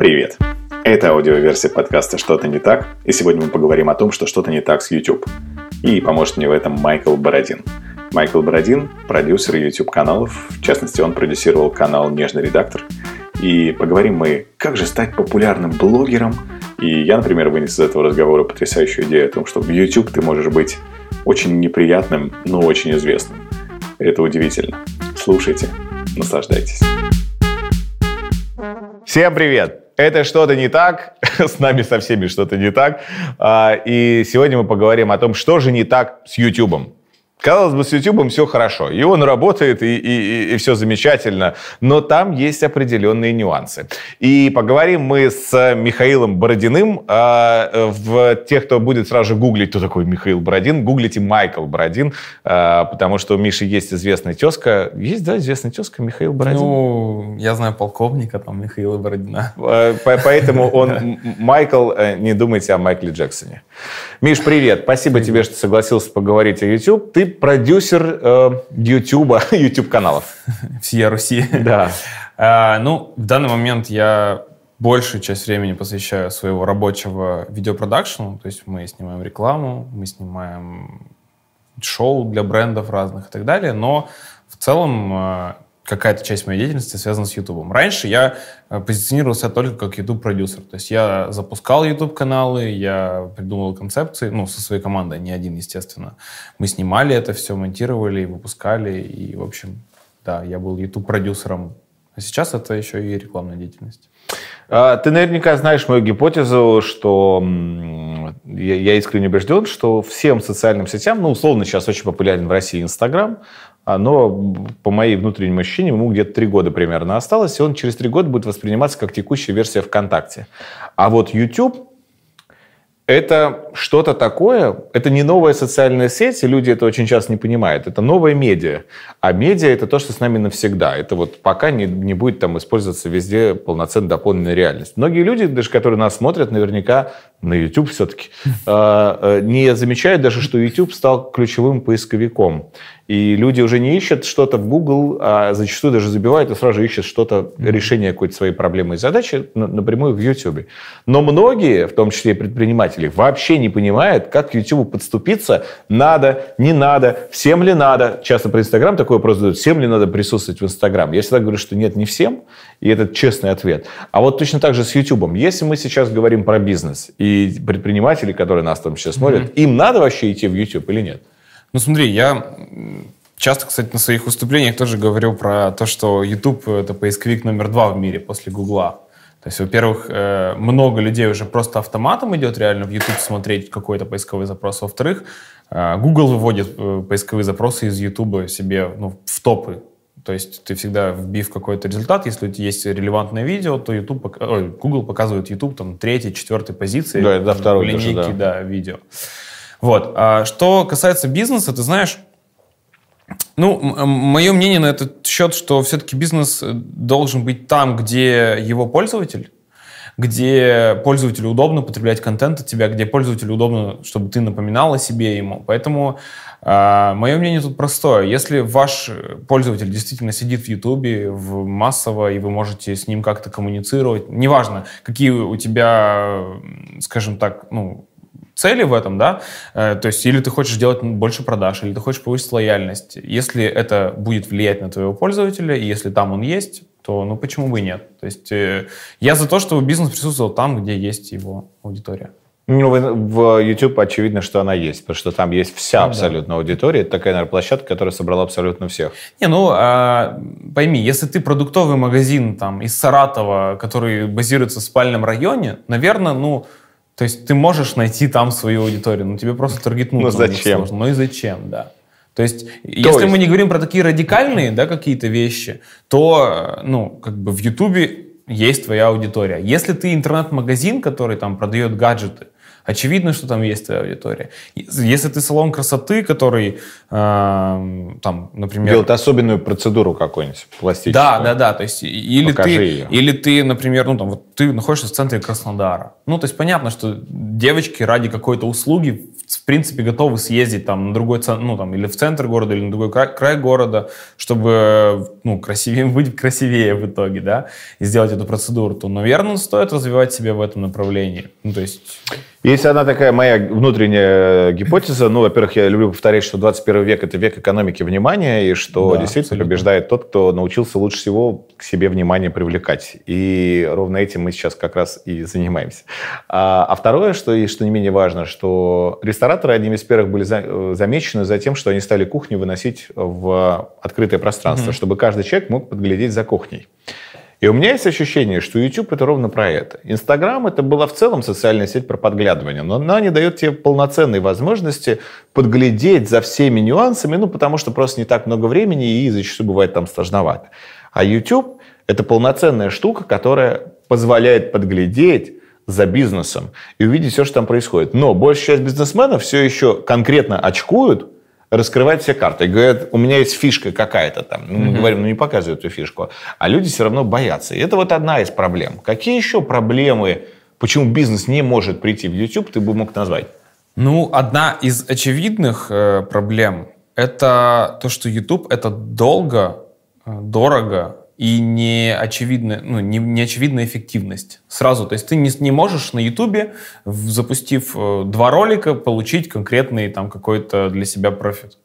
Привет! Это аудиоверсия подкаста «Что-то не так», и сегодня мы поговорим о том, что что-то не так с YouTube. И поможет мне в этом Майкл Бородин. Майкл Бородин – продюсер YouTube-каналов, в частности, он продюсировал канал «Нежный редактор». И поговорим мы, как же стать популярным блогером. И я, например, вынес из этого разговора потрясающую идею о том, что в YouTube ты можешь быть очень неприятным, но очень известным. Это удивительно. Слушайте, наслаждайтесь. Всем привет! Это что-то не так, с нами со всеми что-то не так. А, и сегодня мы поговорим о том, что же не так с YouTube. Казалось бы, с YouTube все хорошо, и он работает, и, и, и все замечательно, но там есть определенные нюансы. И поговорим мы с Михаилом Бородиным. А, в тех, кто будет сразу же гуглить, кто такой Михаил Бородин, гуглите Майкл Бородин, а, потому что у Миши есть известная тезка. Есть, да, известная тезка Михаил Бородин? Ну, я знаю полковника там Михаила Бородина. А, поэтому он, Майкл, э, не думайте о Майкле Джексоне. Миш, привет. Спасибо тебе, что согласился поговорить о YouTube. Ты продюсер э, YouTube, YouTube каналов. Всея Руси. Да. А, ну, в данный момент я большую часть времени посвящаю своего рабочего видеопродакшену. То есть мы снимаем рекламу, мы снимаем шоу для брендов разных и так далее. Но в целом э, какая-то часть моей деятельности связана с YouTube. Раньше я э, позиционировался только как YouTube-продюсер. То есть я запускал YouTube-каналы, я придумывал концепции, ну, со своей командой, не один, естественно. Мы снимали это все, монтировали, выпускали, и, в общем, да, я был YouTube-продюсером. А сейчас это еще и рекламная деятельность. А, ты наверняка знаешь мою гипотезу, что я искренне убежден, что всем социальным сетям, ну, условно, сейчас очень популярен в России Инстаграм, но по моим внутренним ощущениям ему где-то три года примерно осталось, и он через три года будет восприниматься как текущая версия ВКонтакте. А вот YouTube это что-то такое, это не новая социальная сеть, и люди это очень часто не понимают. Это новая медиа. А медиа — это то, что с нами навсегда. Это вот пока не, не будет там использоваться везде полноценно дополненная реальность. Многие люди, даже которые нас смотрят, наверняка на YouTube все-таки, а, а, не замечают даже, что YouTube стал ключевым поисковиком. И люди уже не ищут что-то в Google, а зачастую даже забивают и сразу же ищут что-то, решение какой-то своей проблемы и задачи напрямую в YouTube. Но многие, в том числе и предприниматели, вообще не понимают, как к YouTube подступиться, надо, не надо, всем ли надо. Часто про Инстаграм такой вопрос задают, всем ли надо присутствовать в Инстаграм. Я всегда говорю, что нет, не всем, и это честный ответ. А вот точно так же с YouTube. Если мы сейчас говорим про бизнес, и предприниматели, которые нас там сейчас смотрят, mm-hmm. им надо вообще идти в YouTube или нет? Ну смотри, я часто, кстати, на своих выступлениях тоже говорю про то, что YouTube — это поисковик номер два в мире после Гугла. То есть, во-первых, э, много людей уже просто автоматом идет реально в YouTube смотреть какой-то поисковый запрос. Во-вторых, э, Google выводит э, поисковые запросы из YouTube себе ну, в топы. То есть ты всегда вбив какой-то результат, если у тебя есть релевантное видео, то YouTube, ой, Google показывает YouTube там третьей, четвертой позиции. Да, второй линейки, даже, да. да, видео. Вот. А что касается бизнеса, ты знаешь, ну, мое мнение на этот счет, что все-таки бизнес э, должен быть там, где его пользователь, где пользователю удобно потреблять контент от тебя, где пользователю удобно, чтобы ты напоминал о себе ему. Поэтому э, мое мнение тут простое. Если ваш пользователь действительно сидит в Ютубе в массово, и вы можете с ним как-то коммуницировать, неважно, какие у тебя, скажем так, ну, цели в этом, да, э, то есть или ты хочешь делать больше продаж, или ты хочешь повысить лояльность. Если это будет влиять на твоего пользователя, и если там он есть, то ну почему бы и нет? То есть э, я за то, чтобы бизнес присутствовал там, где есть его аудитория. Ну, в YouTube очевидно, что она есть, потому что там есть вся ну, абсолютно да. аудитория. Это такая, наверное, площадка, которая собрала абсолютно всех. Не, ну, а, пойми, если ты продуктовый магазин там из Саратова, который базируется в спальном районе, наверное, ну, то есть ты можешь найти там свою аудиторию, но тебе просто таргетнуть ну, зачем? сложно. Ну и зачем, да. То есть, то если есть... мы не говорим про такие радикальные, да, какие-то вещи, то, ну, как бы в Ютубе есть твоя аудитория. Если ты интернет-магазин, который там продает гаджеты, очевидно, что там есть твоя аудитория. Если ты салон красоты, который, э, там, например... Делает особенную процедуру какую-нибудь пластическую. Да, да, да. То есть, или Покажи ты, ее. или ты, например, ну, там, вот ты находишься в центре Краснодара. Ну, то есть понятно, что девочки ради какой-то услуги в принципе готовы съездить там на другой, ну, там, или в центр города, или на другой край, край города, чтобы ну, красивее, быть красивее в итоге, да, и сделать эту процедуру, то, наверное, стоит развивать себя в этом направлении. Ну, то есть... Есть одна такая моя внутренняя гипотеза. Ну, во-первых, я люблю повторять, что 21 век – это век экономики внимания, и что да, действительно абсолютно. побеждает тот, кто научился лучше всего к себе внимание привлекать. И ровно этим мы сейчас как раз и занимаемся. А, а второе, что, и что не менее важно, что рестораторы одними из первых были за, э, замечены за тем, что они стали кухню выносить в открытое пространство, mm-hmm. чтобы каждый человек мог подглядеть за кухней. И у меня есть ощущение, что YouTube это ровно про это. Инстаграм это была в целом социальная сеть про подглядывание, но она не дает тебе полноценной возможности подглядеть за всеми нюансами, ну потому что просто не так много времени и зачастую бывает там сложновато. А YouTube это полноценная штука, которая позволяет подглядеть за бизнесом и увидеть все, что там происходит. Но большая часть бизнесменов все еще конкретно очкуют, раскрывать все карты. Говорят, у меня есть фишка какая-то там. Ну, мы mm-hmm. говорим, ну не показывай эту фишку. А люди все равно боятся. И это вот одна из проблем. Какие еще проблемы, почему бизнес не может прийти в YouTube, ты бы мог назвать? Ну, одна из очевидных э, проблем – это то, что YouTube – это долго, э, дорого и неочевидная, ну, не, неочевидная эффективность. Сразу, то есть ты не, не можешь на Ютубе, запустив э, два ролика, получить конкретный там какой-то для себя профит.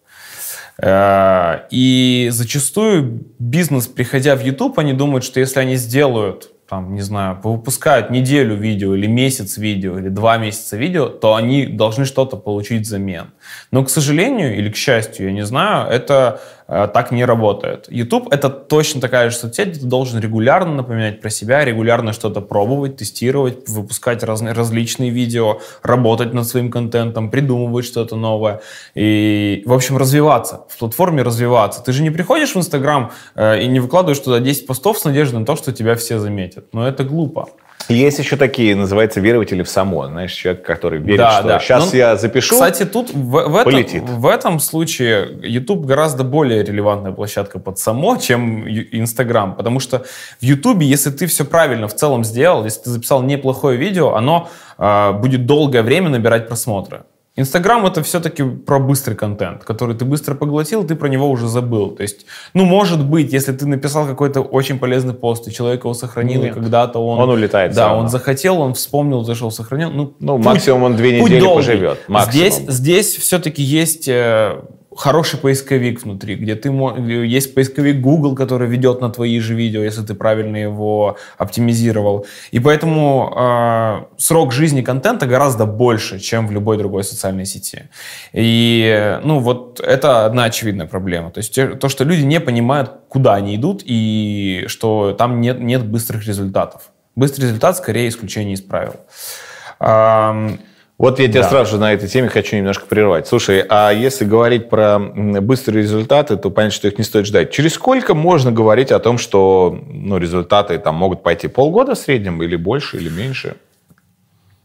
Э, и зачастую бизнес, приходя в YouTube, они думают, что если они сделают там, не знаю, выпускают неделю видео или месяц видео или два месяца видео, то они должны что-то получить взамен. Но, к сожалению или к счастью, я не знаю, это э, так не работает. YouTube — это точно такая же соцсеть, где ты должен регулярно напоминать про себя, регулярно что-то пробовать, тестировать, выпускать разные, различные видео, работать над своим контентом, придумывать что-то новое и, в общем, развиваться, в платформе развиваться. Ты же не приходишь в Инстаграм э, и не выкладываешь туда 10 постов с надеждой на то, что тебя все заметят. Но это глупо. Есть еще такие, называются верователи в само. Знаешь, человек, который верит, да, что да. сейчас ну, я запишу, Кстати, тут в, в, этом, в этом случае YouTube гораздо более релевантная площадка под само, чем Instagram. Потому что в YouTube, если ты все правильно в целом сделал, если ты записал неплохое видео, оно э, будет долгое время набирать просмотры. Инстаграм это все-таки про быстрый контент, который ты быстро поглотил, ты про него уже забыл. То есть, ну, может быть, если ты написал какой-то очень полезный пост, и человек его сохранил, Нет. и когда-то он... Он улетает. Да, он захотел, он вспомнил, зашел, сохранил. Ну, ну путь, максимум он две недели долгий. поживет. Максимум. Здесь, здесь все-таки есть э, хороший поисковик внутри, где ты есть поисковик Google, который ведет на твои же видео, если ты правильно его оптимизировал. И поэтому э, срок жизни контента гораздо больше, чем в любой другой социальной сети. И ну вот это одна очевидная проблема. То есть то, что люди не понимают, куда они идут и что там нет, нет быстрых результатов. Быстрый результат скорее исключение из правил. Вот я тебя да. сразу же на этой теме хочу немножко прервать. Слушай, а если говорить про быстрые результаты, то понятно, что их не стоит ждать. Через сколько можно говорить о том, что ну, результаты там могут пойти полгода в среднем или больше, или меньше?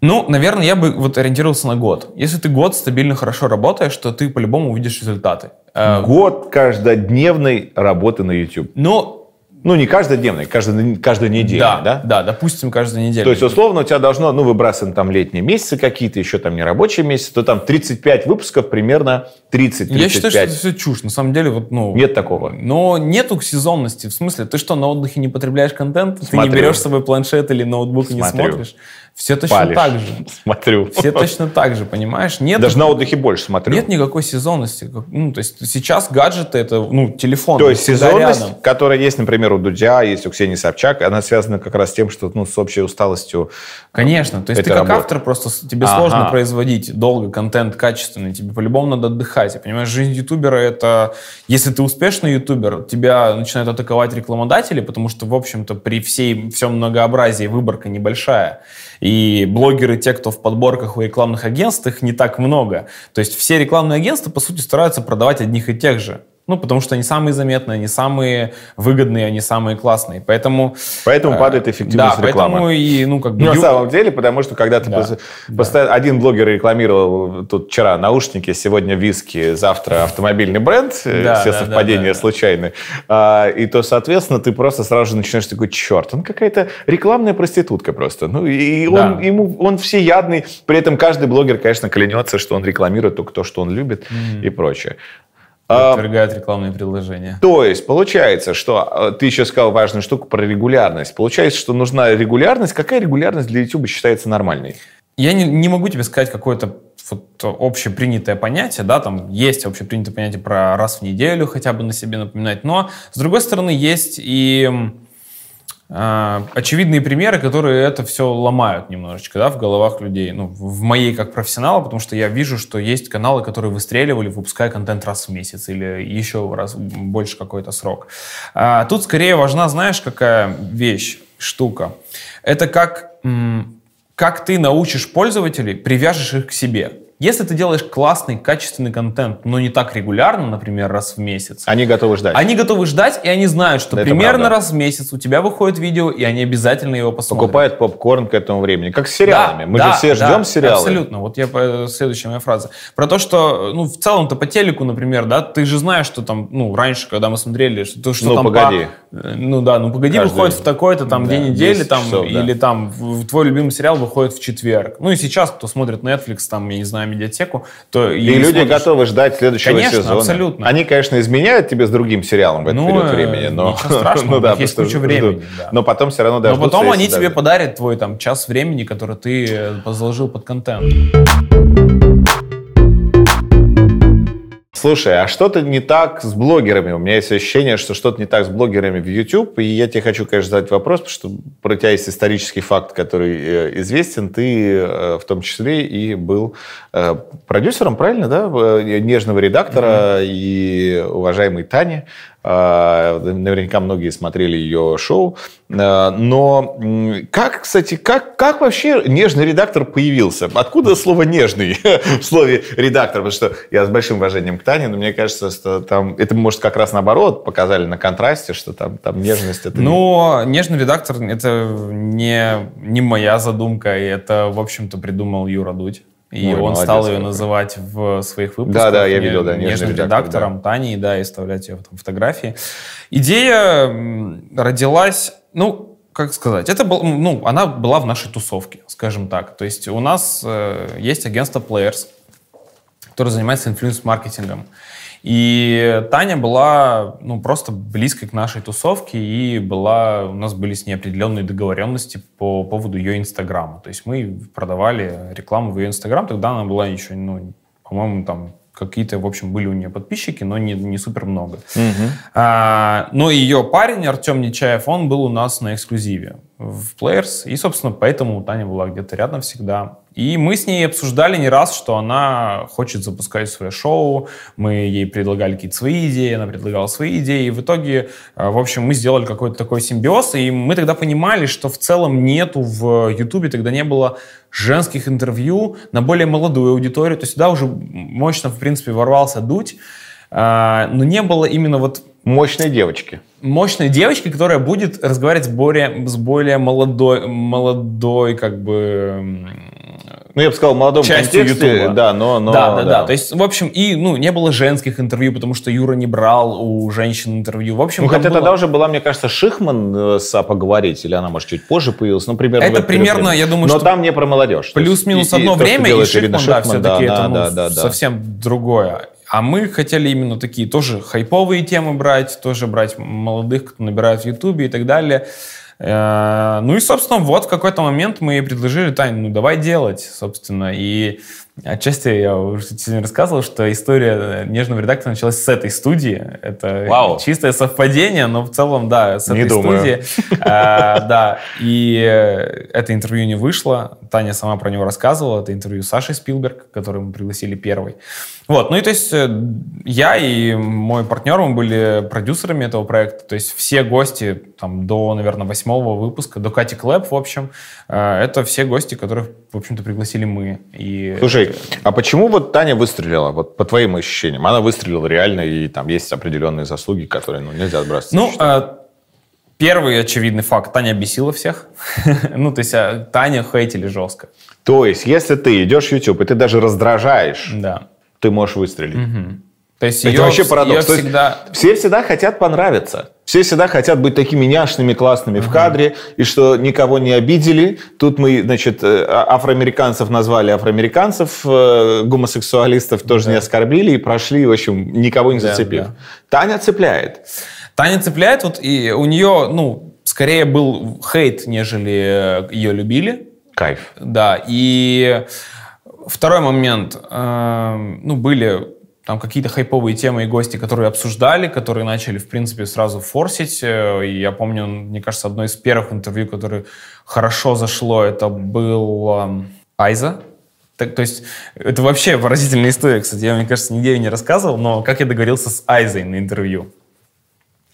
Ну, наверное, я бы вот ориентировался на год. Если ты год стабильно хорошо работаешь, то ты по-любому увидишь результаты. Э, год каждодневной работы на YouTube. Ну, ну, не каждодневный, каждый, каждую неделю, да, да? Да, допустим, каждую неделю. То есть, условно, у тебя должно, ну, выбрасываем там летние месяцы какие-то, еще там не рабочие месяцы, то там 35 выпусков, примерно 30-35. Я считаю, что это все чушь. На самом деле, вот, ну... Нет такого. Но нету сезонности. В смысле, ты что, на отдыхе не потребляешь контент? Смотрю. Ты не берешь с собой планшет или ноутбук и не смотришь? Все точно Палишь. так же. Смотрю. Все точно так же, понимаешь? Нет, Даже на отдыхе больше смотрю. Нет никакой сезонности. Ну, то есть сейчас гаджеты это, ну, телефон. То есть сезонность, рядом. которая есть, например, у Дудя, есть у Ксении Собчак, она связана как раз с тем, что, ну, с общей усталостью. Конечно. То есть ты как работы. автор просто, тебе ага. сложно производить долго контент качественный, тебе по-любому надо отдыхать. Понимаешь, жизнь ютубера это, если ты успешный ютубер, тебя начинают атаковать рекламодатели, потому что, в общем-то, при всей, всем многообразии выборка небольшая. И блогеры, те, кто в подборках у рекламных агентств, их не так много. То есть все рекламные агентства, по сути, стараются продавать одних и тех же. Ну, потому что они самые заметные, они самые выгодные, они самые классные. Поэтому... Поэтому э, падает эффективность да, рекламы. поэтому и, ну, как бы... Ну, на самом деле, потому что когда ты... Да, пос... да. Постоянно... Один блогер рекламировал тут вчера наушники, сегодня виски, завтра автомобильный бренд, э, да, все да, совпадения да, да, случайные. А, и то, соответственно, ты просто сразу же начинаешь такой, черт, он какая-то рекламная проститутка просто. Ну, и он, да. ему, он всеядный. При этом каждый блогер, конечно, клянется, что он рекламирует только то, что он любит mm-hmm. и прочее. А, отвергают рекламные предложения. То есть, получается, что э, ты еще сказал важную штуку про регулярность. Получается, что нужна регулярность. Какая регулярность для YouTube считается нормальной? Я не, не могу тебе сказать какое-то вот общепринятое понятие, да, там есть общепринятое понятие про раз в неделю хотя бы на себе напоминать, но, с другой стороны, есть и очевидные примеры, которые это все ломают немножечко, да, в головах людей, ну, в моей как профессионала, потому что я вижу, что есть каналы, которые выстреливали, выпуская контент раз в месяц или еще раз больше какой-то срок. А тут скорее важна, знаешь, какая вещь, штука. Это как как ты научишь пользователей, привяжешь их к себе. Если ты делаешь классный, качественный контент, но не так регулярно, например, раз в месяц. Они готовы ждать. Они готовы ждать, и они знают, что Это примерно раз в месяц у тебя выходит видео, и они обязательно его посмотрят. Покупают попкорн к этому времени. Как с сериалами. Да, Мы да, же все ждем да, сериалы. Абсолютно. Вот я следующая моя фраза. Про то, что, ну, в целом-то по телеку, например, да, ты же знаешь, что там, ну, раньше, когда мы смотрели, что, что ну, там погоди. По, ну да, ну погоди Каждый... выходит в такой-то там да, день недели, там, часов, или да. там твой любимый сериал выходит в четверг. Ну и сейчас, кто смотрит Netflix, там, я не знаю, медиатеку, то... И, люди смотришь... готовы ждать следующего конечно, сезона. абсолютно. Они, конечно, изменяют тебе с другим сериалом в этот ну, период времени, но... Ничего страшного, ну, да, есть куча времени. Да. Но потом все равно даже... Но потом они тебе подарят твой там час времени, который ты э, заложил под контент. Слушай, а что-то не так с блогерами? У меня есть ощущение, что что-то не так с блогерами в YouTube, и я тебе хочу, конечно, задать вопрос, потому что про тебя есть исторический факт, который э, известен. Ты э, в том числе и был э, продюсером, правильно, да? Нежного редактора mm-hmm. и уважаемой Тани. А, наверняка многие смотрели ее шоу. А, но как, кстати, как, как вообще нежный редактор появился? Откуда слово «нежный» в слове «редактор»? Потому что я с большим уважением к Тане, но мне кажется, что там... Это, может, как раз наоборот показали на контрасте, что там, там нежность... Это ну, не... нежный редактор — это не, не моя задумка, и это, в общем-то, придумал Юра Дудь. И Ой, он стал ее называть в своих выпусках. Да, да, я видел, да, нежным редактором да. Таней, да, и вставлять ее в фотографии. Идея родилась, ну, как сказать, это был, ну, она была в нашей тусовке, скажем так. То есть у нас э, есть агентство Players, которое занимается инфлюенс-маркетингом. И Таня была ну, просто близкой к нашей тусовке, и была, у нас были с ней определенные договоренности по поводу ее Инстаграма. То есть мы продавали рекламу в ее Инстаграм, тогда она была еще, ну, по-моему, там какие-то, в общем, были у нее подписчики, но не, не супер много. Угу. А, но ее парень, Артем Нечаев, он был у нас на эксклюзиве в Players, и, собственно, поэтому Таня была где-то рядом всегда. И мы с ней обсуждали не раз, что она хочет запускать свое шоу, мы ей предлагали какие-то свои идеи, она предлагала свои идеи, и в итоге, э, в общем, мы сделали какой-то такой симбиоз, и мы тогда понимали, что в целом нету в Ютубе, тогда не было женских интервью на более молодую аудиторию, то есть сюда уже мощно, в принципе, ворвался дуть, э, но не было именно вот Мощной девочки. Мощной девочки, которая будет разговаривать с более, с более молодой, молодой, как бы... Ну, я бы сказал, молодом частью контексте. Да, но, но, да, да, да, да. То есть, в общем, и, ну, не было женских интервью, потому что Юра не брал у женщин интервью. В общем, ну, хотя было... тогда уже была, мне кажется, Шихман э, с «А поговорить», или она, может, чуть позже появилась, ну, примерно Это примерно, я думаю, но что... там не про молодежь. Плюс-минус одно и, время, и Шихман, Шихман, да, все-таки да, это, ну, да, да, совсем другое. А мы хотели именно такие тоже хайповые темы брать, тоже брать молодых, кто набирает в Ютубе и так далее. Э, ну и, собственно, вот в какой-то момент мы предложили, Тань, ну давай делать, собственно. И Отчасти я уже сегодня рассказывал, что история нежного редактора началась с этой студии. Это Вау. чистое совпадение, но в целом, да, с этой не студии. А, да, и это интервью не вышло. Таня сама про него рассказывала. Это интервью Саши Спилберг, который мы пригласили первый. Вот, ну и то есть э, я и мой партнер, мы были продюсерами этого проекта. То есть все гости там до, наверное, восьмого выпуска, до Кати Клэп, в общем, э, это все гости, которых, в общем-то, пригласили мы. И Слушай, а почему вот Таня выстрелила, вот по твоим ощущениям? Она выстрелила реально, и там есть определенные заслуги, которые ну, нельзя отбрасывать. Ну, а, первый очевидный факт. Таня бесила всех. ну, то есть а, Таня хейтили жестко. То есть, если ты идешь в YouTube, и ты даже раздражаешь, да. ты можешь выстрелить. Угу. То есть Это ее, вообще парадокс. То ее есть всегда... Все всегда хотят понравиться. Все всегда хотят быть такими няшными, классными в кадре, и что никого не обидели. Тут мы, значит, э, а- афроамериканцев назвали афроамериканцев, э, гомосексуалистов тоже не оскорбили и прошли, в общем, никого не Да, зацепив. да. Таня цепляет. Таня цепляет, вот и у нее, ну, скорее был хейт, нежели э, ее любили. Кайф. Да, и второй момент, э, ну, были там какие-то хайповые темы и гости, которые обсуждали, которые начали, в принципе, сразу форсить. Э, И я помню, мне кажется, одно из первых интервью, которое хорошо зашло, это был Айза. Так, то есть это вообще поразительная история, кстати. Я, мне кажется, нигде ее не рассказывал, но как я договорился с Айзой на интервью.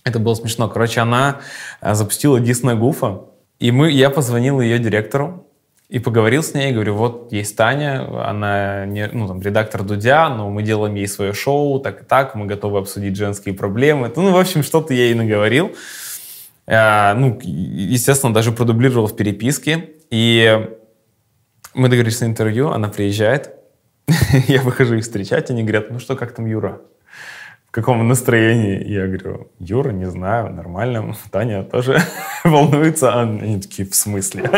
Это было смешно. Короче, она э, запустила Disney Гуфа, и мы, я позвонил ее директору и поговорил с ней. Говорю, вот есть Таня, она не, ну, там, редактор Дудя, но мы делаем ей свое шоу, так и так, мы готовы обсудить женские проблемы. Ну, в общем, что-то я ей наговорил. Э, ну, естественно, даже продублировал в переписке. И мы договорились на интервью, она приезжает, я выхожу их встречать, они говорят, ну что, как там Юра? В каком настроении? Я говорю, Юра, не знаю, нормально. Таня тоже волнуется. А Они такие, в смысле?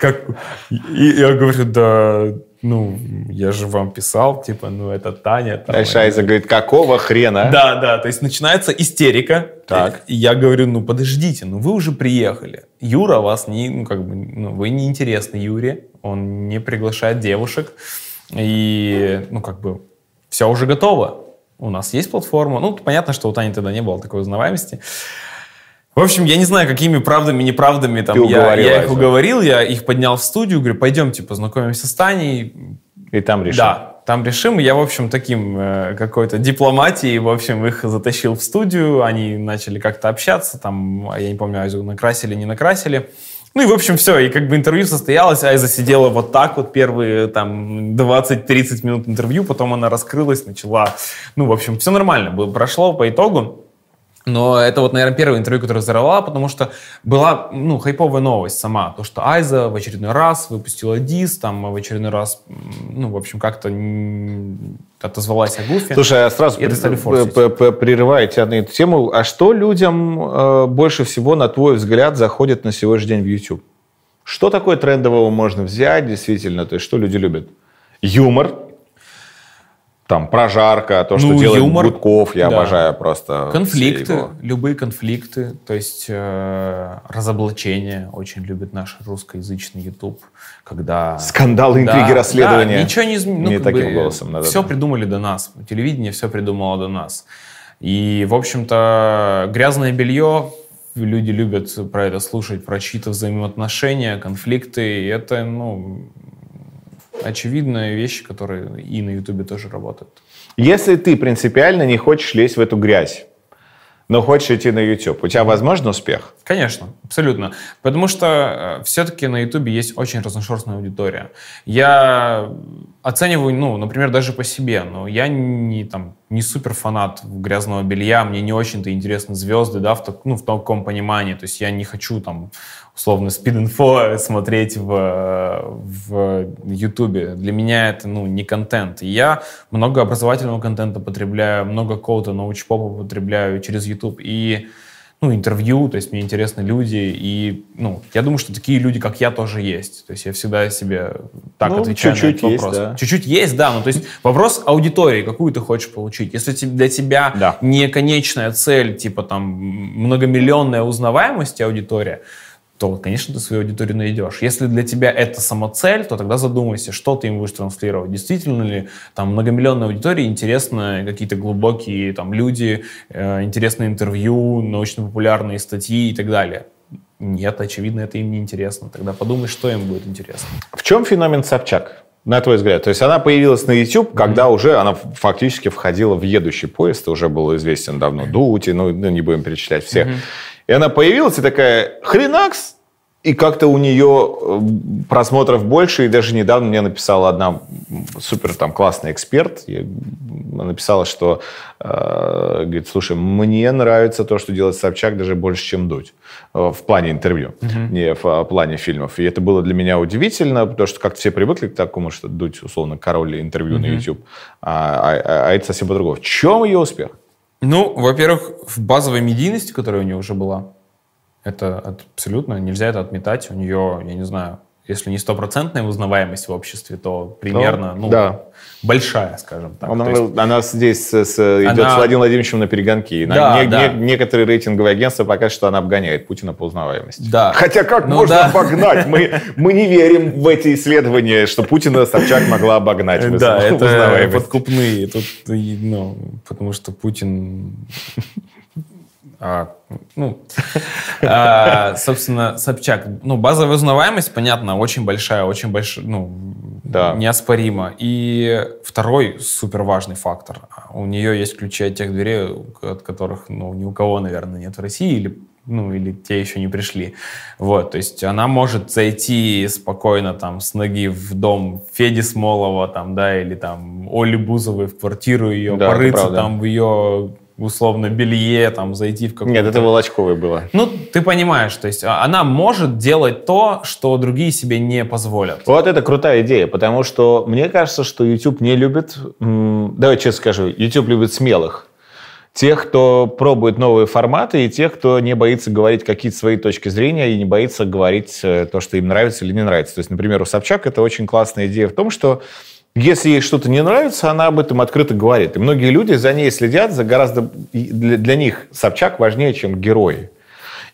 Как? И я говорю, да, ну, я же вам писал, типа, ну, это Таня. там, А Шайза говорит, какого хрена? да, да, то есть начинается истерика. Так. И я говорю, ну подождите, ну вы уже приехали. Юра вас не, ну как бы, ну вы не интересны Юре, он не приглашает девушек. И, ну как бы, все уже готово. У нас есть платформа. Ну, понятно, что у Тани тогда не было такой узнаваемости. В общем, я не знаю, какими правдами, неправдами там Ты я, уговорил я их уговорил, я их поднял в студию, говорю, пойдемте познакомимся с Таней, И там решил. да, там решим. Я, в общем, таким э, какой-то дипломатией, в общем, их затащил в студию. Они начали как-то общаться. Там, я не помню, Айзу накрасили, не накрасили. Ну и, в общем, все. И как бы интервью состоялось. Айза сидела вот так вот первые там 20-30 минут интервью. Потом она раскрылась, начала... Ну, в общем, все нормально было, прошло по итогу. Но это вот, наверное, первое интервью, которое взорвала, потому что была, ну, хайповая новость сама. То, что Айза в очередной раз выпустила дис, там в очередной раз, ну, в общем, как-то отозвалась о Гуфе. Слушай, я сразу И это стали п- форсить. п- п- прерываю тебя на эту тему. А что людям э, больше всего, на твой взгляд, заходит на сегодняшний день в YouTube? Что такое трендового можно взять, действительно? То есть, что люди любят? Юмор, там, прожарка, то, что Ну, делает юмор. Гудков, я Да. обожаю просто. Конфликты, любые конфликты, то есть э, разоблачение очень любит наш русскоязычный YouTube, когда... Скандалы, интриги, Да, расследования. да, ничего не изменилось. Не таким голосом надо, Все да. придумали до нас. Телевидение все придумало до нас. И, в общем-то, грязное белье, люди любят про это слушать, про чьи-то взаимоотношения, конфликты. И это, ну, очевидные вещи, которые и на Ютубе тоже работают. Если ты принципиально не хочешь лезть в эту грязь, но хочешь идти на YouTube, у тебя возможен успех? Конечно, абсолютно. Потому что все-таки на Ютубе есть очень разношерстная аудитория. Я оцениваю, ну, например, даже по себе, но я не, там, не супер фанат грязного белья, мне не очень-то интересны звезды, да, в, так- ну, в таком понимании. То есть я не хочу там условно спид-инфо смотреть в, в. Для меня это, ну, не контент. Я много образовательного контента потребляю, много какого-то научпопа потребляю через YouTube. И ну, интервью, то есть мне интересны люди, и, ну, я думаю, что такие люди, как я, тоже есть. То есть я всегда себе так Ну, отвечаю на чуть-чуть этот есть, вопрос. да. Чуть-чуть есть, да, ну, то есть вопрос аудитории, какую ты хочешь получить. Если для тебя Да. не конечная цель, типа там многомиллионная узнаваемость аудитория, то, конечно, ты свою аудиторию найдешь. Если для тебя это самоцель, то тогда задумайся, что ты им будешь транслировать. Действительно ли там многомиллионной аудитории интересны какие-то глубокие там люди, э, интересные интервью, научно-популярные статьи и так далее? Нет, очевидно, это им не интересно. Тогда подумай, что им будет интересно. В чем феномен Собчак, на твой взгляд? То есть она появилась на YouTube, когда уже она фактически входила в едущий поезд, уже был известен давно Дути, ну, ну, не будем перечислять всех. И она появилась и такая, хренакс, и как-то у нее э, просмотров больше, и даже недавно мне написала одна супер там классный эксперт, она написала, что, э, говорит, слушай, мне нравится то, что делает Собчак даже больше, чем Дудь э, в плане интервью, uh-huh. не в а, плане фильмов. И это было для меня удивительно, потому что как-то все привыкли к такому, что Дудь, условно, король интервью uh-huh. на YouTube, а, а, а это совсем по-другому. В чем ее успех? Ну, во-первых, в базовой медийности, которая у нее уже была, это абсолютно нельзя это отметать. У нее, я не знаю, если не стопроцентная узнаваемость в обществе, то примерно, ну, ну да. большая, скажем так. Она, есть, она здесь с, она... идет с Владимиром Владимировичем на перегонки. Да, не, да. Не, некоторые рейтинговые агентства покажут, что она обгоняет Путина по узнаваемости. Да. Хотя как ну, можно да. обогнать? Мы, мы не верим в эти исследования, что Путина Собчак могла обогнать. Да, это подкупные. Тут, ну, потому что Путин а, ну, а, собственно, Собчак. Ну, базовая узнаваемость, понятно, очень большая, очень большая, ну, да. неоспорима. И второй супер важный фактор. У нее есть ключи от тех дверей, от которых, ну, ни у кого, наверное, нет в России, или ну, или те еще не пришли. Вот, то есть она может зайти спокойно там с ноги в дом Феди Смолова, там, да, или там Оли Бузовой в квартиру ее, да, порыться там в ее условно белье, там, зайти в какую-то... Нет, это Волочковой было. Ну, ты понимаешь, то есть а, она может делать то, что другие себе не позволят. Вот это крутая идея, потому что мне кажется, что YouTube не любит... Давай честно скажу, YouTube любит смелых. Тех, кто пробует новые форматы, и тех, кто не боится говорить какие-то свои точки зрения и не боится говорить э, то, что им нравится или не нравится. То есть, например, у Собчак это очень классная идея в том, что если ей что-то не нравится, она об этом открыто говорит. И многие люди за ней следят, за гораздо для, для них Собчак важнее, чем герои.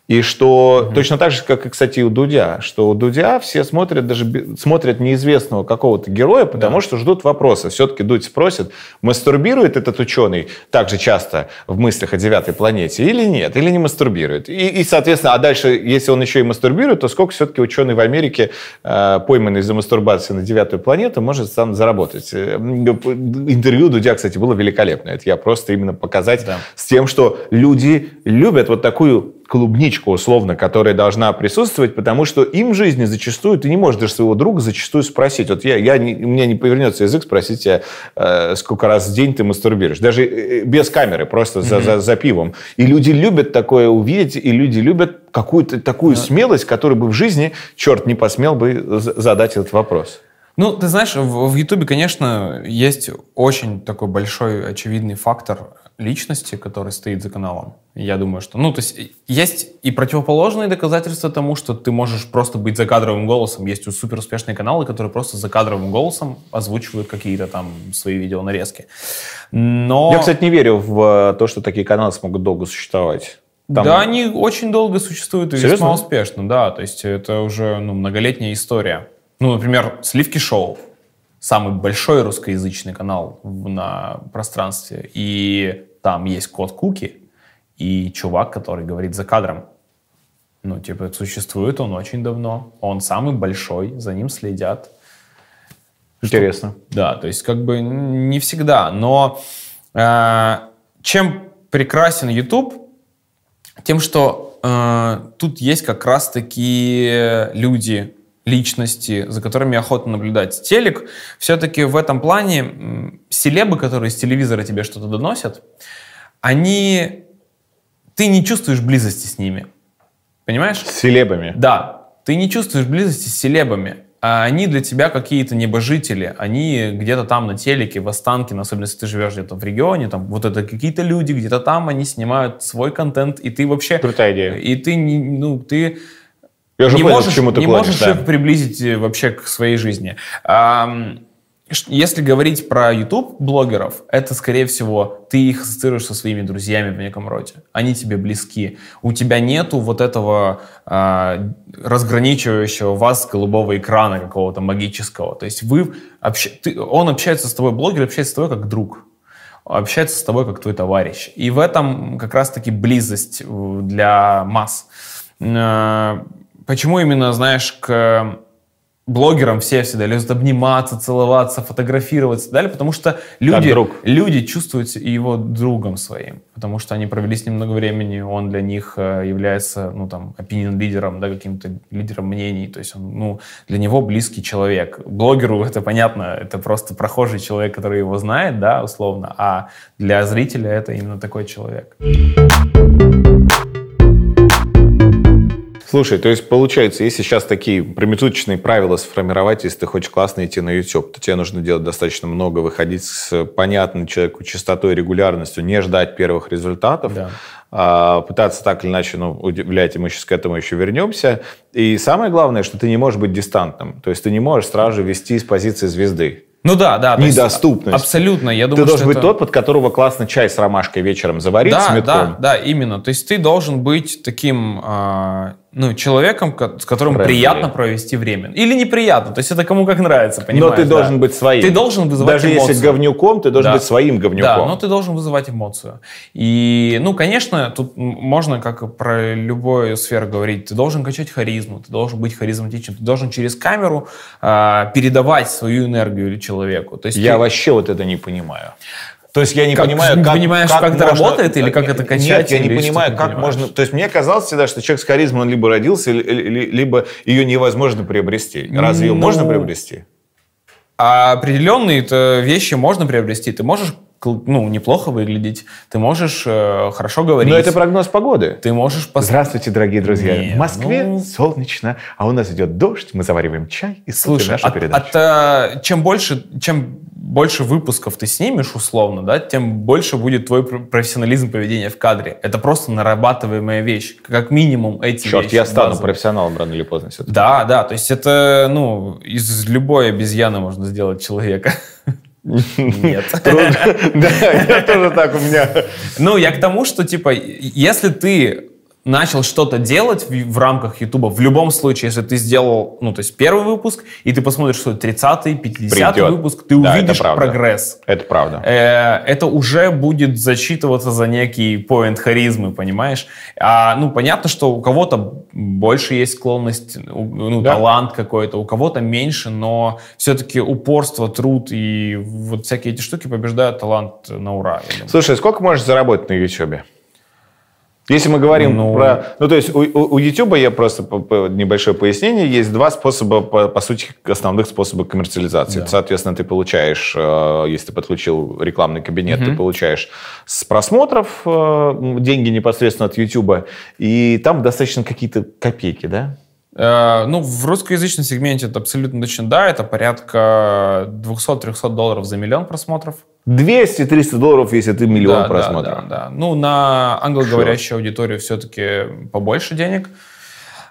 И что угу. точно так же, как и, кстати, у Дудя, что у Дудя все смотрят даже смотрят неизвестного какого-то героя, потому да. что ждут вопроса. Все-таки Дудь спросит, мастурбирует этот ученый так же часто в мыслях о девятой планете или нет, или не мастурбирует. И, и соответственно, а дальше, если он еще и мастурбирует, то сколько все-таки ученый в Америке, э, пойманный за мастурбацию на девятую планету, может сам заработать. Э, интервью Дудя, кстати, было великолепное. Это я просто именно показать да. с тем, что люди любят вот такую клубничку, условно, которая должна присутствовать, потому что им в жизни зачастую, ты не можешь даже своего друга зачастую спросить. Вот я, я не, у меня не повернется язык спросить тебя, э, сколько раз в день ты мастурбируешь. Даже э, без камеры, просто mm-hmm. за, за, за пивом. И люди любят такое увидеть, и люди любят какую-то такую yeah. смелость, которую бы в жизни, черт, не посмел бы задать этот вопрос. Ну, ты знаешь, в Ютубе, конечно, есть очень такой большой очевидный фактор личности, который стоит за каналом. Я думаю, что... Ну, то есть есть и противоположные доказательства тому, что ты можешь просто быть закадровым голосом. Есть супер успешные каналы, которые просто закадровым голосом озвучивают какие-то там свои видеонарезки. Но... Я, кстати, не верю в э, то, что такие каналы смогут долго существовать. Там... Да, они очень долго существуют и Серьезно? весьма успешно, да. То есть это уже ну, многолетняя история. Ну, например, Сливки Шоу самый большой русскоязычный канал на пространстве, и там есть код куки, и чувак, который говорит за кадром. Ну, типа, существует он очень давно. Он самый большой, за ним следят. Интересно. Что, да, то есть как бы не всегда. Но э, чем прекрасен YouTube? Тем, что э, тут есть как раз-таки люди, личности, за которыми охота наблюдать. Телек все-таки в этом плане селебы, которые с телевизора тебе что-то доносят, они... Ты не чувствуешь близости с ними. Понимаешь? С селебами. Да. Ты не чувствуешь близости с селебами. А они для тебя какие-то небожители. Они где-то там на телеке, в Останке, особенно если ты живешь где-то в регионе, там вот это какие-то люди, где-то там они снимают свой контент, и ты вообще... Крутая идея. И ты, ну, ты я уже не понял, можешь, к чему ты Не клонишь, можешь да. их приблизить э, вообще к своей жизни. Если говорить про YouTube-блогеров, это, скорее всего, ты их ассоциируешь со своими друзьями в неком роде. Они тебе близки. У тебя нету вот этого э, разграничивающего вас голубого экрана какого-то магического. То есть вы общ... ты... он общается с тобой, блогер общается с тобой как друг общается с тобой как твой товарищ. И в этом как раз-таки близость э, для масс. Почему именно, знаешь, к блогерам все всегда лезут обниматься, целоваться, фотографироваться и так далее, потому что люди, люди чувствуют его другом своим, потому что они провели с ним много времени, он для них э, является, ну, там, opinion лидером, да, каким-то лидером мнений, то есть он, ну, для него близкий человек. Блогеру это понятно, это просто прохожий человек, который его знает, да, условно, а для зрителя это именно такой человек. Слушай, то есть получается, если сейчас такие промежуточные правила сформировать, если ты хочешь классно идти на YouTube, то тебе нужно делать достаточно много, выходить с понятной человеку частотой и регулярностью, не ждать первых результатов, да. а, пытаться так или иначе ну, удивлять, и мы сейчас к этому еще вернемся. И самое главное, что ты не можешь быть дистантным, то есть ты не можешь сразу же вести с позиции звезды. Ну да, да. Недоступность. абсолютно. Я думаю, ты должен быть это... тот, под которого классно чай с ромашкой вечером заварить да, с метком. Да, да, именно. То есть ты должен быть таким э, ну, человеком, с которым Правильно. приятно провести время. Или неприятно, то есть это кому как нравится, понимаешь? Но ты да? должен быть своим. Ты должен вызывать Даже эмоцию. если говнюком, ты должен да. быть своим говнюком. Да, но ты должен вызывать эмоцию. И, ну, конечно, тут можно, как про любую сферу говорить, ты должен качать харизму, ты должен быть харизматичным, ты должен через камеру э, передавать свою энергию человеку. То есть Я ты... вообще вот это не понимаю. То есть я не как, понимаю, как, понимаешь, как, как это можно... работает или как это качать? Нет, я не понимаю, как можно... То есть мне казалось всегда, что человек с харизмой, он либо родился, либо ее невозможно приобрести. Разве ее можно ну, приобрести? А определенные вещи можно приобрести. Ты можешь ну, неплохо выглядеть, ты можешь э, хорошо говорить. Но это прогноз погоды. Ты можешь... Пос... Здравствуйте, дорогие друзья. Нет, в Москве ну... солнечно, а у нас идет дождь, мы завариваем чай и слушаем нашу от, передачу. От, а, чем больше, чем больше выпусков ты снимешь условно, да, тем больше будет твой профессионализм поведения в кадре. Это просто нарабатываемая вещь. Как минимум эти Черт, вещи. я стану базовые. профессионалом рано или поздно все-таки. Да, да, то есть это, ну, из любой обезьяны можно сделать человека. Нет. Да, я тоже так у меня. Ну, я к тому, что, типа, если ты начал что-то делать в, в рамках Ютуба, в любом случае, если ты сделал, ну, то есть первый выпуск, и ты посмотришь, что 30-й, 50-й выпуск, ты да, увидишь это прогресс. Это правда. Э, это уже будет зачитываться за некий поинт харизмы, понимаешь? А, ну, понятно, что у кого-то больше есть склонность, ну, да. талант какой-то, у кого-то меньше, но все-таки упорство, труд и вот всякие эти штуки побеждают талант на ура. Слушай, сколько можешь заработать на Ютубе? Если мы говорим ну... про... Ну, то есть у, у, YouTube, я просто небольшое пояснение, есть два способа, по, по сути, основных способа коммерциализации. Да. Соответственно, ты получаешь, э, если ты подключил рекламный кабинет, угу. ты получаешь с просмотров э, деньги непосредственно от YouTube, и там достаточно какие-то копейки, да? Э, ну, в русскоязычном сегменте это абсолютно точно да, это порядка 200-300 долларов за миллион просмотров. 200-300 долларов, если ты миллион да, просмотров. Да, да, да. Ну, на англоговорящую аудиторию все-таки побольше денег.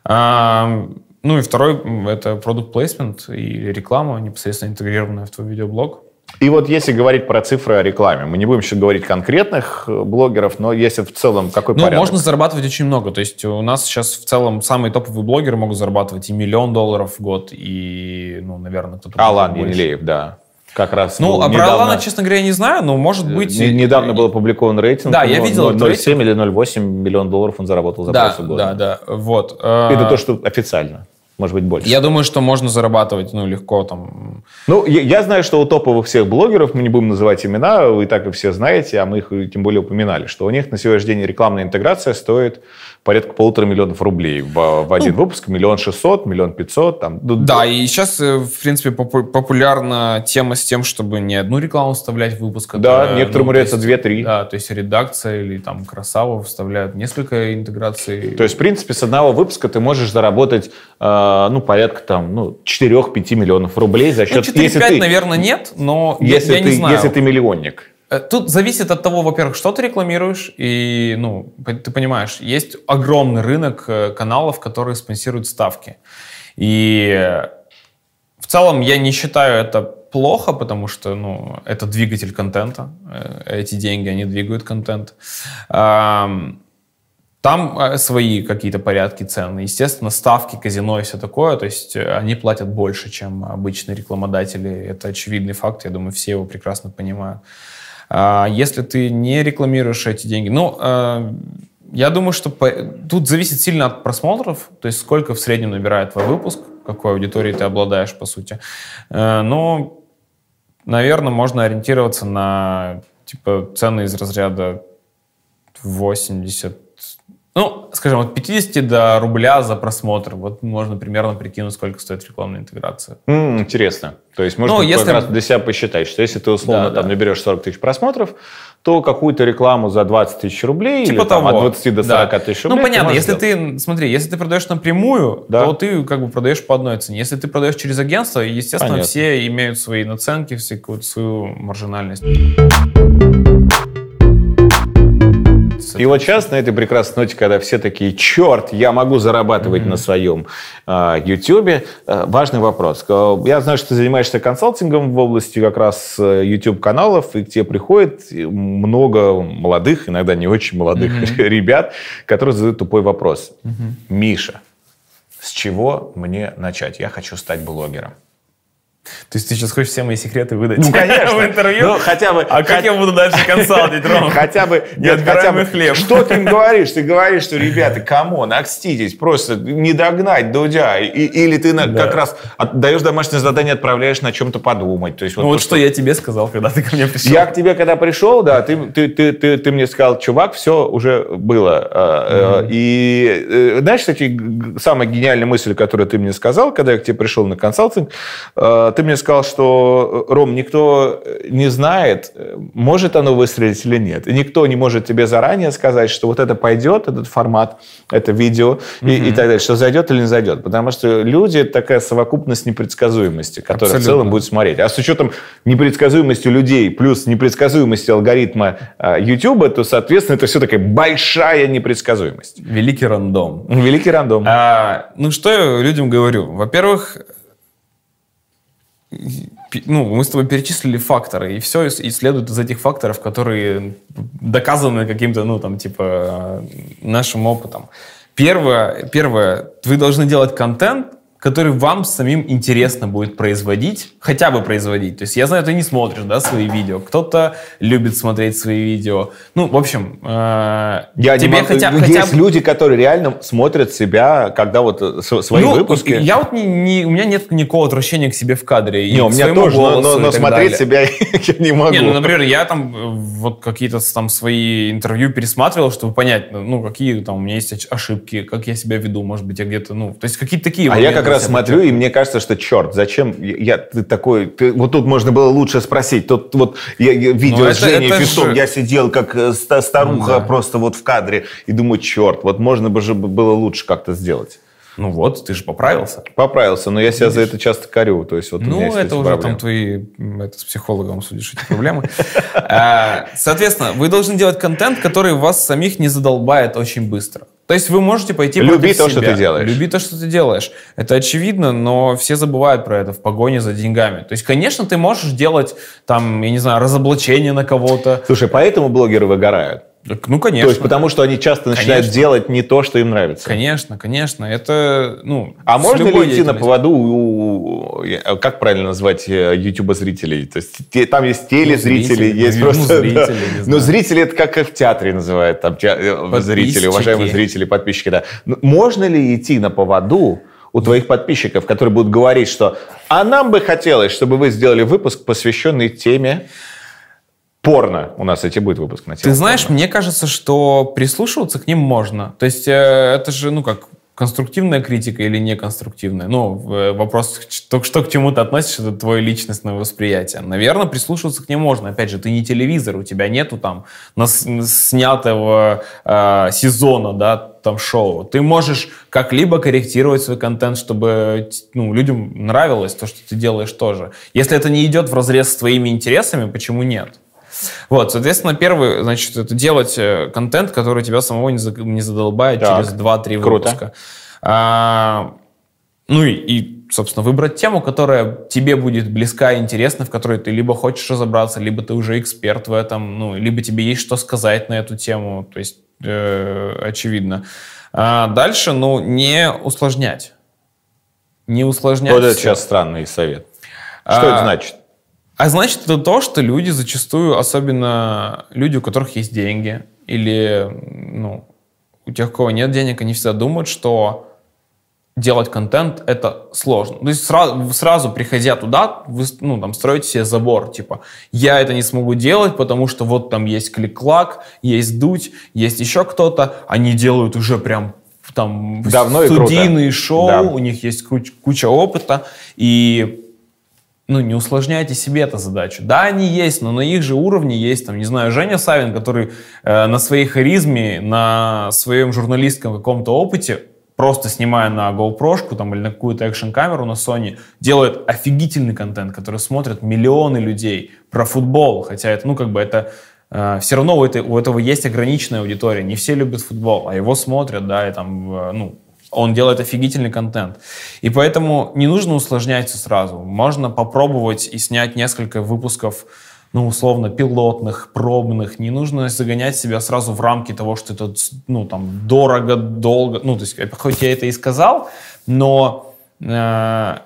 А, ну и второй — это продукт placement и реклама, непосредственно интегрированная в твой видеоблог. И вот если говорить про цифры о рекламе, мы не будем еще говорить конкретных э, блогеров, но если в целом какой ну, порядок? можно зарабатывать очень много. То есть у нас сейчас в целом самые топовые блогеры могут зарабатывать и миллион долларов в год, и, ну, наверное, кто-то... Алан Енилеев, да как раз. Ну, а про Алана, честно говоря, я не знаю, но может э, быть... Недавно был опубликован рейтинг. Да, я видел 0,7 или 0,8 миллион долларов он заработал за да, полгода. Да, да, вот. Это то, что официально может быть, больше. Я думаю, что можно зарабатывать, ну, легко там. Ну, я, я знаю, что у топовых всех блогеров, мы не будем называть имена, вы так и все знаете, а мы их тем более упоминали, что у них на сегодняшний день рекламная интеграция стоит порядка полутора миллионов рублей в, в один ну, выпуск, миллион шестьсот, миллион пятьсот. Там. Да, и сейчас, э, в принципе, популярна тема с тем, чтобы не одну рекламу вставлять в выпуск. Да, это, некоторым ну, нравится две-три. Да, то есть редакция или там красава вставляют несколько интеграций. То есть, в принципе, с одного выпуска ты можешь заработать, э, ну, порядка там, ну, 4-5 миллионов рублей за счет... Ну, 4-5, наверное, нет, но если я, ты, не знаю. Если ты миллионник. Э, тут зависит от того, во-первых, что ты рекламируешь, и, ну, ты понимаешь, есть огромный рынок э, каналов, которые спонсируют ставки. И в целом я не считаю это плохо, потому что, ну, это двигатель контента. Э, эти деньги, они двигают контент. Там свои какие-то порядки цен. Естественно, ставки, казино и все такое, то есть они платят больше, чем обычные рекламодатели. Это очевидный факт, я думаю, все его прекрасно понимают. А, если ты не рекламируешь эти деньги, ну, а, я думаю, что по... тут зависит сильно от просмотров, то есть сколько в среднем набирает твой выпуск. какой аудиторией ты обладаешь, по сути. Э, но, наверное, можно ориентироваться на типа цены из разряда 80 ну, скажем, от 50 до рубля за просмотр. Вот можно примерно прикинуть, сколько стоит рекламная интеграция. М, интересно. То есть можно Ну, если- раз для себя посчитать, что если ты условно Да, там да. наберешь 40 тысяч просмотров, то какую-то рекламу за 20 тысяч рублей Типа или там, того. от 20 до Да. 40 тысяч рублей Ну, ты понятно, можешь если сделать. ты, смотри, если ты продаешь напрямую, Да. то ты как бы продаешь по одной цене. Если ты продаешь через агентство, естественно, Понятно. все имеют свои наценки, все какую-то свою маржинальность. И вот сейчас на этой прекрасной ноте, когда все такие, черт, я могу зарабатывать на своем а, YouTube, а, важный вопрос. Э, Я знаю, что ты занимаешься консалтингом в области как раз э, YouTube-каналов, и к тебе приходит много молодых, иногда не очень молодых ребят, которые задают тупой вопрос. Миша, с чего мне начать? Я хочу стать блогером. То есть ты сейчас хочешь все мои секреты выдать Ну, конечно. в интервью? Ну, хотя бы- А как я буду дальше консалтить, Ром? Хотя бы, нет, хотя бы, хлеб. что ты им говоришь? Ты говоришь, что, ребята, come on, окститесь, просто не догнать Дудя. И- или ты на- Да. как раз даешь домашнее задание, отправляешь на чем-то подумать. То есть, Ну вот что я тебе сказал, когда ты ко мне пришел. Я к тебе, когда пришел, да, ты, ты, ты, ты, ты мне сказал, чувак, все уже было. Э, э, И э, знаешь, кстати, самая гениальная мысль, которую ты мне сказал, когда я к тебе пришел на консалтинг, ты мне сказал, что, Ром, никто не знает, э, может оно выстрелить или нет. И никто не может тебе заранее сказать, что вот это пойдет, этот формат, это видео и, и так далее, что зайдет или не зайдет. Потому что люди – это такая совокупность непредсказуемости, которая в Абсолютно. целом будет смотреть. А с учетом непредсказуемости людей плюс непредсказуемости алгоритма а, YouTube, то, соответственно, это все такая большая непредсказуемость. Великий рандом. Великий рандом. А, ну, что я людям говорю? Во-первых, ну, мы с тобой перечислили факторы, и все и следует из этих факторов, которые доказаны каким-то, ну, там, типа, нашим опытом. Первое, первое, вы должны делать контент, который вам самим интересно будет производить, хотя бы производить. То есть я знаю, ты не смотришь, да, свои видео. Кто-то любит смотреть свои видео. Ну, в общем, э, Я не тебе могу- хотя, Есть хотя бы... люди, которые реально смотрят себя, когда вот э, свои Ну, выпуски. Я вот не, не- у меня нет никакого отвращения к себе в кадре. и не, у меня тоже, но, но- но смотреть далее. себя я не могу. Не, ну, например, я там э, вот какие-то там свои интервью пересматривал, чтобы понять, ну, какие там у меня есть ошибки, как я себя веду, может быть, я где-то, ну, то есть какие-то такие А я моменты как раз смотрю, и мне кажется, что черт, зачем я, ты такой, ты- вот тут можно было лучше спросить. Тут вот я, я- видео Ну, с это- Женей Фистом, же- я сидел как э, ста- старуха Ну, да. просто вот в кадре и думаю, черт, вот можно бы же было лучше как-то сделать. Ну вот, ты же поправился. Поправился, но я себя за это часто корю. То есть вот у меня Ну, есть это уже проблемы. там твои, это с психологом судишь эти проблемы. А, Соответственно, вы должны делать контент, который вас самих не задолбает очень быстро. То есть вы можете пойти Люби против то, что себя. ты делаешь. Люби то, что ты делаешь. Это очевидно, но все забывают про это в погоне за деньгами. То есть, конечно, ты можешь делать там, я не знаю, разоблачение на кого-то. Слушай, поэтому блогеры выгорают. Так, Ну, конечно. То есть потому что они часто начинают Конечно. делать не то, что им нравится. Конечно, конечно. Это, ну, А можно ли идти на поводу у, у- я- как правильно назвать ютуба-зрителей? То есть те- там есть телезрители, зрители, есть ну, просто... зрители, да. знаю. зрители это как в театре называют, там те- э, зрители, уважаемые зрители, подписчики, да. Ну, Можно ли идти на поводу у твоих подписчиков, которые будут говорить, что «а нам бы хотелось, чтобы вы сделали выпуск, посвященный теме порно». У нас, эти будет выпуск на тему Ты знаешь, порно. мне кажется, что прислушиваться к ним можно. То есть э, это же, ну как, конструктивная критика или неконструктивная. Ну, э, вопрос, что, что к чему ты относишься, это твое личностное восприятие. Наверное, прислушиваться к ним можно. Опять же, ты не телевизор, у тебя нету там нас- снятого э, сезона, да, там шоу. Ты можешь как-либо корректировать свой контент, чтобы ну, людям нравилось то, что ты делаешь тоже. Если это не идет в разрез с твоими интересами, почему нет? Вот, соответственно, первый, значит, это делать э, контент, который тебя самого не, за- не задолбает Так. через 2-3 Круто. выпуска. А, ну и, и, собственно, выбрать тему, которая тебе будет близка и интересна, в которой ты либо хочешь разобраться, либо ты уже эксперт в этом, ну, либо тебе есть что сказать на эту тему, то есть, э, очевидно. А дальше, ну, не усложнять. Не усложнять Вот это сейчас странный совет. Что А, это значит? А значит, это то, что люди зачастую, особенно люди, у которых есть деньги, или ну, у тех, у кого нет денег, они всегда думают, что делать контент это сложно. То есть сразу, сразу приходя туда, вы ну, там, строите себе забор, типа, я это не смогу делать, потому что вот там есть клик-клак, есть дуть, есть еще кто-то, они делают уже прям там Давно студийные шоу, да. у них есть куча, куча опыта, и ну, не усложняйте себе эту задачу. Да, они есть, но на их же уровне есть, там, не знаю, Женя Савин, который э, на своей харизме, на своем журналистском каком-то опыте просто снимая на GoPro там, или на какую-то экшн-камеру на Sony, делает офигительный контент, который смотрят миллионы людей про футбол, хотя это, ну, как бы это э, все равно у, этой, у этого есть ограниченная аудитория, не все любят футбол, а его смотрят, да, и там, э, ну, он делает офигительный контент. И поэтому не нужно усложнять все сразу. Можно попробовать и снять несколько выпусков ну, условно, пилотных, пробных. Не нужно загонять себя сразу в рамки того, что это, ну, там, дорого, долго. Ну, то есть, хоть я это и сказал, но э,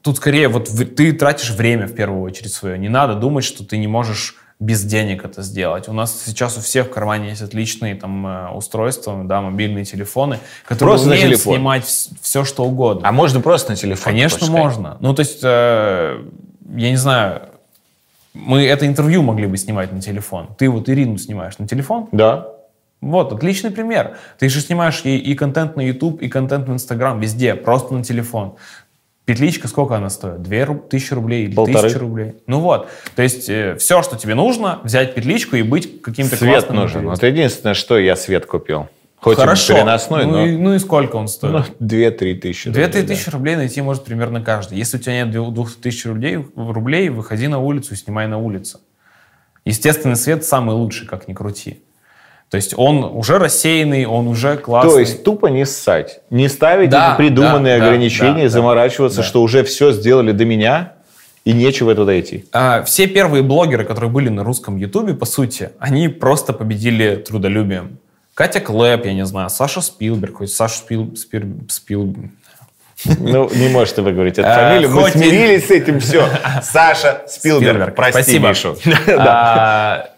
тут скорее вот ты тратишь время в первую очередь свое. Не надо думать, что ты не можешь без денег это сделать. У нас сейчас у всех в кармане есть отличные там э, устройства, да, мобильные телефоны, которые просто умеют снимать все, что угодно. А можно просто на телефон? Конечно, можно. Ну, то есть, э, я не знаю, мы это интервью могли бы снимать на телефон. Ты вот Ирину снимаешь на телефон? Да. Вот, отличный пример. Ты же снимаешь и, и контент на YouTube, и контент в Instagram, везде, просто на телефон. Петличка, сколько она стоит? Две тысячи рублей или Полторы. рублей? Ну вот. То есть э, все, что тебе нужно, взять петличку и быть каким-то классным. Свет нужен. Вот единственное, что я свет купил. Хоть Хорошо. переносной, ну, но... И, ну и сколько он стоит? Ну, 2-3 тысячи. 2-3 тысячи да. рублей найти может примерно каждый. Если у тебя нет 2 тысяч рублей, рублей, выходи на улицу и снимай на улице. Естественный свет самый лучший, как ни крути. То есть он уже рассеянный, он уже классный. То есть тупо не ссать. Не ставить да, придуманные да, ограничения, да, заморачиваться, да. что уже все сделали до меня, и нечего туда идти. А, все первые блогеры, которые были на русском ютубе, по сути, они просто победили трудолюбием. Катя Клэп, я не знаю, Саша Спилберг, хоть Саша Спил, Спир, Спил, ну, не можете вы говорить эту фамилию. Мы смирились с этим, все. Саша Спилберг, прости. Мишу.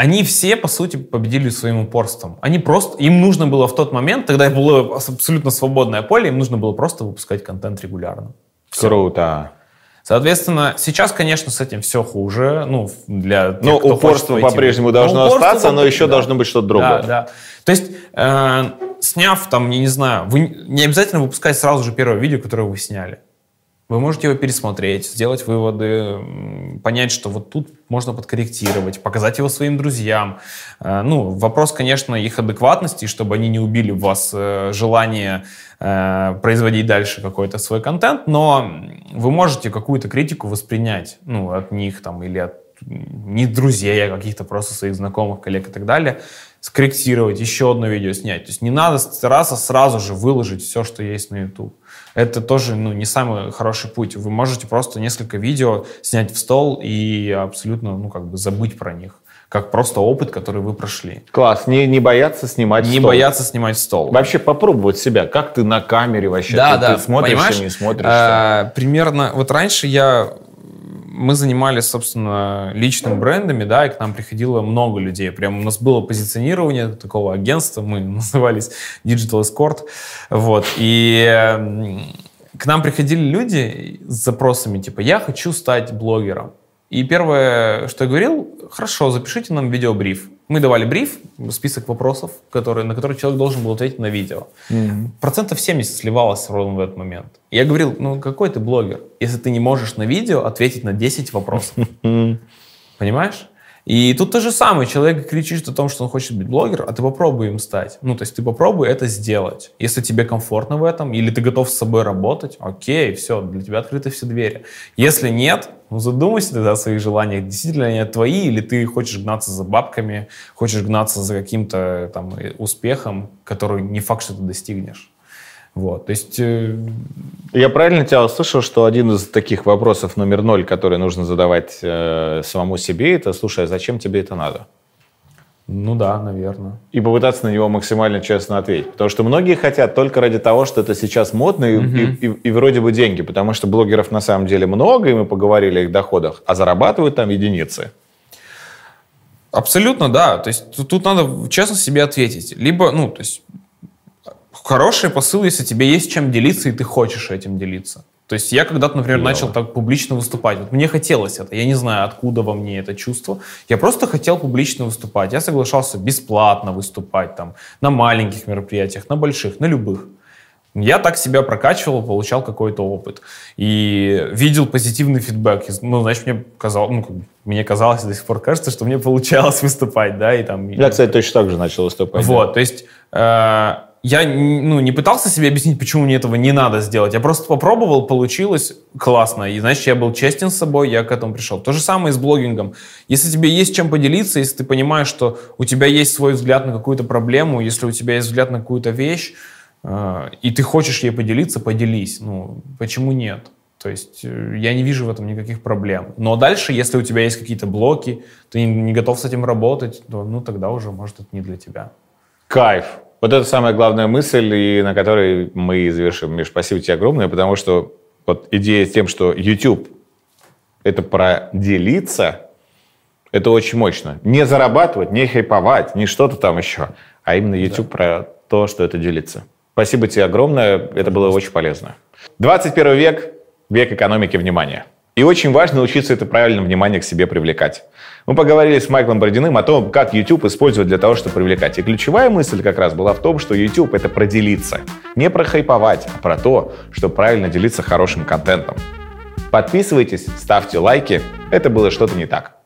Они все, по сути, победили своим упорством. Они просто, им нужно было в тот момент, тогда было абсолютно свободное поле, им нужно было просто выпускать контент регулярно. Круто. Соответственно, сейчас, конечно, с этим все хуже. Ну, для тех, но кто упорство по-прежнему должно но остаться, но еще да. должно быть что-то другое. Да, да. То есть, э, сняв там, не знаю, вы не обязательно выпускать сразу же первое видео, которое вы сняли. Вы можете его пересмотреть, сделать выводы, понять, что вот тут можно подкорректировать, показать его своим друзьям. Э, ну, вопрос, конечно, их адекватности, чтобы они не убили в вас э, желание э, производить дальше какой-то свой контент, но вы можете какую-то критику воспринять, ну, от них там или от не друзей, а каких-то просто своих знакомых, коллег и так далее, скорректировать, еще одно видео снять. То есть не надо стараться сразу же выложить все, что есть на YouTube это тоже ну, не самый хороший путь. Вы можете просто несколько видео снять в стол и абсолютно ну, как бы забыть про них как просто опыт, который вы прошли. Класс, не, не бояться снимать Не стол. бояться снимать стол. Вообще попробовать себя, как ты на камере вообще, да, ты, да, ты смотришься, понимаешь? не смотришься. А, примерно, вот раньше я мы занимались, собственно, личными брендами, да, и к нам приходило много людей. Прям у нас было позиционирование такого агентства, мы назывались Digital Escort, вот, и к нам приходили люди с запросами, типа, я хочу стать блогером. И первое, что я говорил, хорошо, запишите нам видеобриф. Мы давали бриф, список вопросов, которые, на которые человек должен был ответить на видео. Mm-hmm. Процентов 70 сливалось ровно в этот момент. Я говорил, ну какой ты блогер, если ты не можешь на видео ответить на 10 вопросов? Понимаешь? И тут то же самое. Человек кричит о том, что он хочет быть блогером, а ты попробуй им стать. Ну, то есть ты попробуй это сделать. Если тебе комфортно в этом, или ты готов с собой работать, окей, все, для тебя открыты все двери. Если нет, ну, задумайся тогда о своих желаниях. Действительно они твои, или ты хочешь гнаться за бабками, хочешь гнаться за каким-то там успехом, который не факт, что ты достигнешь. Вот, то есть... Э... Я правильно тебя услышал, что один из таких вопросов номер ноль, который нужно задавать э, самому себе, это, слушай, а зачем тебе это надо? Ну да, наверное. И попытаться на него максимально честно ответить. Потому что многие хотят только ради того, что это сейчас модно и, угу. и, и, и вроде бы деньги. Потому что блогеров на самом деле много, и мы поговорили о их доходах, а зарабатывают там единицы. Абсолютно, да. То есть тут, тут надо честно себе ответить. Либо, ну, то есть хороший посыл, если тебе есть чем делиться, и ты хочешь этим делиться. То есть я когда-то, например, Клево. начал так публично выступать. Вот мне хотелось это. Я не знаю, откуда во мне это чувство. Я просто хотел публично выступать. Я соглашался бесплатно выступать там на маленьких мероприятиях, на больших, на любых. Я так себя прокачивал, получал какой-то опыт. И видел позитивный фидбэк. Ну, значит, мне казалось, ну, мне казалось, до сих пор кажется, что мне получалось выступать, да, и там... Я, кстати, точно так же начал выступать. Вот, да. то есть... Э, я ну, не пытался себе объяснить, почему мне этого не надо сделать. Я просто попробовал, получилось классно. И, значит, я был честен с собой, я к этому пришел. То же самое и с блогингом. Если тебе есть чем поделиться, если ты понимаешь, что у тебя есть свой взгляд на какую-то проблему, если у тебя есть взгляд на какую-то вещь, э, и ты хочешь ей поделиться, поделись. Ну, почему нет? То есть э, я не вижу в этом никаких проблем. Но дальше, если у тебя есть какие-то блоки, ты не, готов с этим работать, то ну, тогда уже, может, это не для тебя. Кайф. Вот это самая главная мысль, и на которой мы завершим. Миш, спасибо тебе огромное, потому что вот идея с тем, что YouTube — это про делиться, это очень мощно. Не зарабатывать, не хайповать, не что-то там еще, а именно YouTube да. про то, что это делиться. Спасибо тебе огромное, это было очень полезно. 21 век — век экономики внимания. И очень важно научиться это правильно внимание к себе привлекать. Мы поговорили с Майклом Бородиным о том, как YouTube использовать для того, чтобы привлекать. И ключевая мысль как раз была в том, что YouTube — это про делиться. Не про хайповать, а про то, чтобы правильно делиться хорошим контентом. Подписывайтесь, ставьте лайки. Это было что-то не так.